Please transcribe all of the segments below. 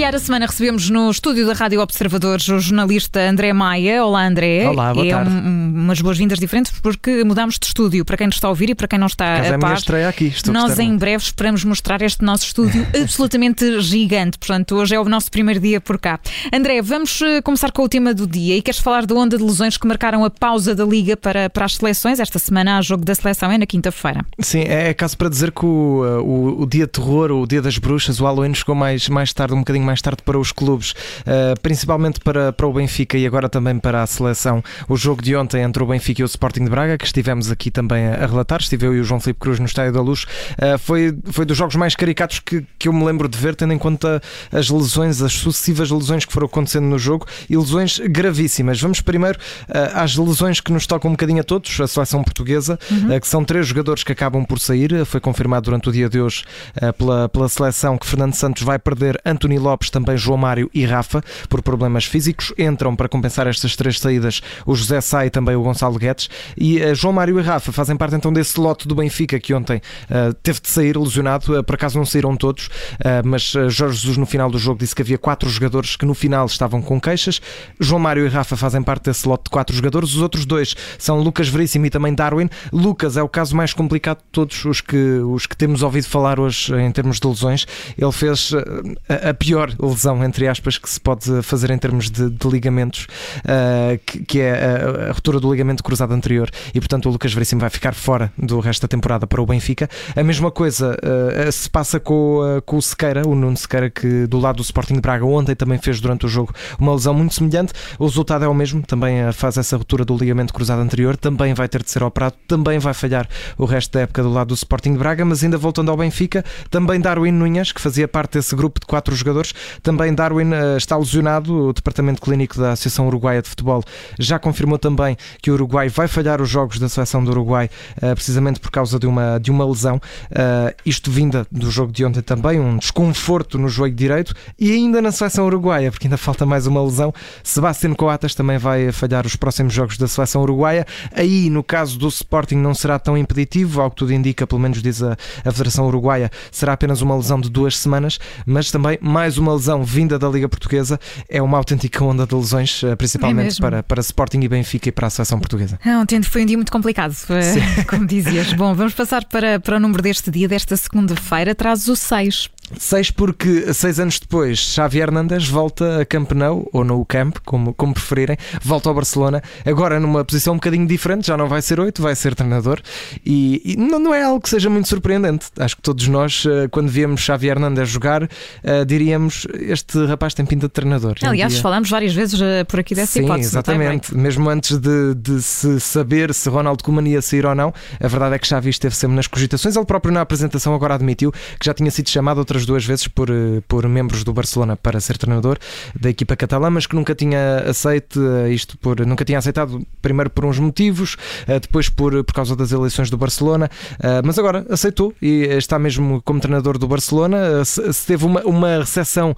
iniciar a semana recebemos no estúdio da Rádio Observadores o jornalista André Maia. Olá, André. Olá, boa é tarde. Um, umas boas-vindas diferentes porque mudámos de estúdio. Para quem nos está a ouvir e para quem não está Caso é a minha par, estreia aqui. Estou nós em breve esperamos mostrar este nosso estúdio absolutamente gigante. Portanto, hoje é o nosso primeiro dia por cá. André, vamos eh, começar com o tema do dia e queres falar da onda de lesões que marcaram a pausa da Liga para, para as seleções. Esta semana há jogo da seleção, é na quinta-feira. Sim, é caso para dizer que o, uh, o, o dia de terror, o dia das bruxas, o Halloween chegou mais, mais tarde, um bocadinho mais tarde para os clubes, uh, principalmente para, para o Benfica e agora também para a seleção. O jogo de ontem entre o Benfica e o Sporting de Braga, que estivemos aqui também a, relatar, estive eu e o João Filipe Cruz no Estádio da Luz, uh, foi, foi dos jogos mais caricatos que, que eu me lembro de ver, tendo em conta as lesões, as sucessivas lesões que foram acontecendo no jogo e lesões gravíssimas. Vamos primeiro uh, às lesões que nos tocam um bocadinho a todos, a seleção portuguesa, uh, que são três jogadores que acabam por sair. Foi confirmado durante o dia de hoje pela, pela seleção que Fernando Santos vai perder Anthony Lopes, também João Mário e Rafa, por problemas físicos. Entram para compensar estas três saídas o José Sá e também o Gonçalo Guedes. E uh, João Mário e Rafa fazem parte então desse lote do Benfica que ontem uh, teve de sair lesionado. Uh, por acaso não saíram todos, mas Jorge Jesus no final do jogo disse que havia quatro jogadores que no final estavam com queixas. João Mário e Rafa fazem parte desse lote de quatro jogadores. Os outros dois são Lucas Veríssimo e também Darwin. Lucas é o caso mais complicado de todos os que, os que temos ouvido falar hoje em termos de lesões. Ele fez a, a pior lesão, entre aspas, que se pode fazer em termos de, de ligamentos, uh, que, que, é a, a ruptura do ligamento cruzado anterior. E portanto o Lucas Veríssimo vai ficar fora do resto da temporada para o Benfica. A mesma coisa uh, se passa com, uh, com o Sequeira, o Nuno Sequeira, que do lado do Sporting de Braga ontem também fez durante o jogo uma lesão muito semelhante. O resultado é o mesmo, também faz essa ruptura do ligamento cruzado anterior, também vai ter de ser operado, também vai falhar o resto da época do lado do Sporting de Braga, mas ainda voltando ao Benfica, também Darwin Nunhas, que fazia parte desse grupo de quatro jogadores, também Darwin uh, está lesionado, o Departamento Clínico da Associação Uruguaia de Futebol já confirmou também que o Uruguai vai falhar os jogos da seleção do Uruguai, uh, precisamente por causa de uma, de uma lesão, uh, isto vinda do jogo de ontem também, um desconforto no joelho direito, e ainda na seleção uruguaia, porque ainda falta mais uma lesão, Sebastián Coates também vai falhar os próximos jogos da seleção uruguaia, aí no caso do Sporting não será tão impeditivo, ao que tudo indica, pelo menos diz a, a Federação Uruguaia, será apenas uma lesão de duas semanas, mas também mais uma lesão vinda da Liga Portuguesa, é uma autêntica onda de lesões, uh, principalmente mesmo. para, para Sporting e Benfica e para a seleção portuguesa. Ah, Ontem foi um dia muito complicado, eh, como dizias. Bom, vamos passar para, para o número deste dia, desta segunda-feira. Traz o 6. Seis porque seis anos depois Xavi Hernandes volta a Camp Nou, ou no Camp, como, como preferirem, volta ao Barcelona, agora numa posição um bocadinho diferente, já não vai ser oito, vai ser treinador e, e não, não é algo que seja muito surpreendente. Acho que todos nós, eh, quando víamos Xavi Hernandes jogar, eh, diríamos este rapaz tem pinta de treinador. Aliás, dia- falámos várias vezes eh, por aqui dessa Sim, hipótese. exatamente. Mesmo antes de, de se saber se Ronald Koeman ia sair ou não, a verdade é que Xavi esteve sempre nas cogitações. Ele próprio na apresentação agora admitiu que já tinha sido chamado outras duas vezes por, eh, por membros do Barcelona para ser treinador da equipa catalã, mas que nunca tinha aceito eh, isto por nunca tinha aceitado primeiro por uns motivos, eh, depois por, por causa das eleições do Barcelona, mas agora aceitou e está mesmo como treinador do Barcelona. Se teve uma, uma recepção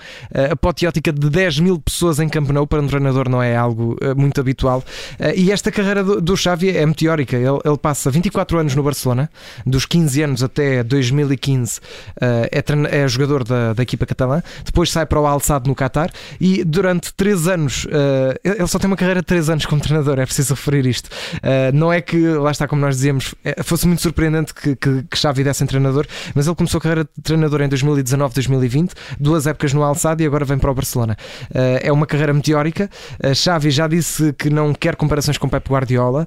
apoteótica de 10 mil pessoas em Camp Nou, para um treinador não é algo muito habitual. E esta carreira do, Xavi é meteórica. Ele, ele passa 24 anos no Barcelona, dos 15 anos até 2015 eh, é, é jogador da, da equipa catalã, depois sai para o Al Sadd no Qatar e durante 3 anos, eh, ele só tem uma carreira de 3 anos como treinador, é preciso referir isto. Eh, Não é que, lá está como nós dizíamos, eh, fosse muito surpreendente que, que, que Xavi desse em treinador, mas ele começou a carreira de treinador em 2019-2020, duas épocas no Al Sadd e agora vem para o Barcelona. Eh, É uma carreira meteórica. Xavi já disse que não quer comparações com Pep Guardiola,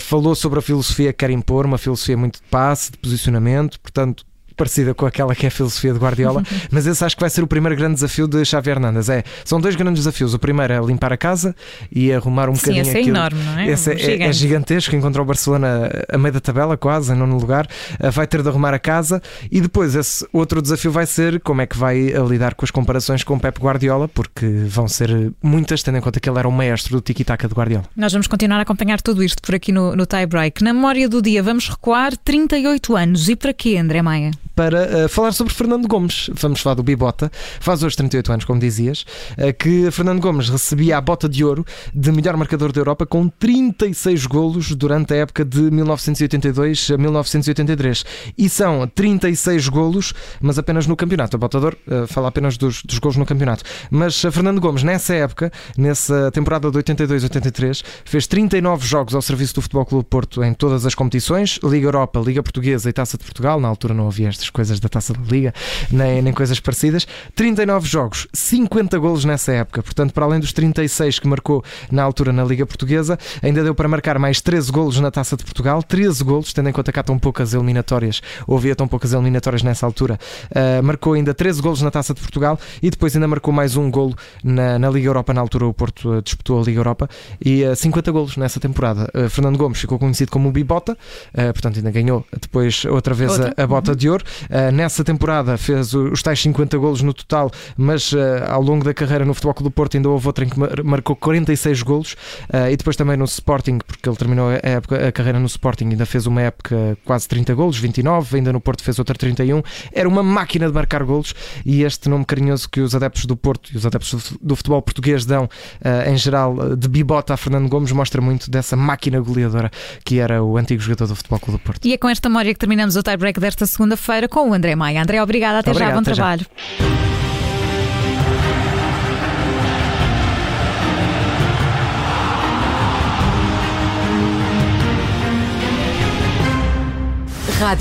falou sobre a filosofia que quer impor, uma filosofia muito de passe, de posicionamento, portanto. Parecida com aquela que é a filosofia de Guardiola, mas esse acho que vai ser o primeiro grande desafio de Xavi Hernandes. É, são dois grandes desafios. O primeiro é limpar a casa e arrumar um Sim, bocadinho esse é aquilo. enorme, não é? Esse é, é- Gigante. é gigantesco, encontrou o Barcelona a meio da tabela, quase, em nono lugar. Uh, Vai ter de arrumar a casa e depois esse outro desafio vai ser como é que vai uh, lidar com as comparações com o Pep Guardiola, porque vão ser muitas, tendo em conta que ele era o maestro do tiki-taka de Guardiola. Nós vamos continuar a acompanhar tudo isto por aqui no, no tie break. Na memória do dia, vamos recuar 38 anos. E para quê, André Maia? Para uh, falar sobre Fernando Gomes. Vamos falar do Bibota, faz hoje 38 anos, como dizias, uh, que Fernando Gomes recebia a bota de ouro de melhor marcador da Europa com 36 golos durante a época de 1982 a 1983. E são 36 golos, mas apenas no campeonato. A bota de ouro uh, fala apenas dos, dos golos no campeonato. Mas Fernando Gomes, nessa época, nessa temporada de 82-83, fez 39 jogos ao serviço do Futebol Clube Porto em todas as competições, Liga Europa, Liga Portuguesa e Taça de Portugal. Na altura não havia estas coisas da Taça da Liga, nem, nem coisas parecidas. 39 jogos, 50 golos nessa época. Portanto, para além dos 36 que marcou na altura na Liga Portuguesa, ainda deu para marcar mais 13 golos na Taça de Portugal. 13 golos, tendo em conta que há tão poucas eliminatórias, ou havia tão poucas eliminatórias nessa altura. Uh, marcou ainda 13 golos na Taça de Portugal e depois ainda marcou mais um golo na, na Liga Europa. Na altura o Porto uh, disputou a Liga Europa e uh, 50 golos nessa temporada. Fernando Gomes ficou conhecido como o Bibota, portanto ainda ganhou depois outra vez outra? A, a, bota uhum. de ouro. Nessa temporada fez os tais 50 golos no total, mas ao longo da carreira no Futebol Clube do Porto ainda houve outra em que marcou 46 golos e depois também no Sporting, porque ele terminou a, época, a carreira no Sporting, ainda fez uma época quase 30 golos, 29, ainda no Porto fez outra 31. Era uma máquina de marcar golos e este nome carinhoso que os adeptos do Porto e os adeptos do futebol português dão em geral de bibota a Fernando Gomes mostra muito dessa máquina goleadora que era o antigo jogador do Futebol Clube do Porto. E é com esta memória que terminamos o tie-break desta segunda-feira terça-feira com o André Maia. André, obrigada. Até Obrigado, já. Bom trabalho. Já. Rádio.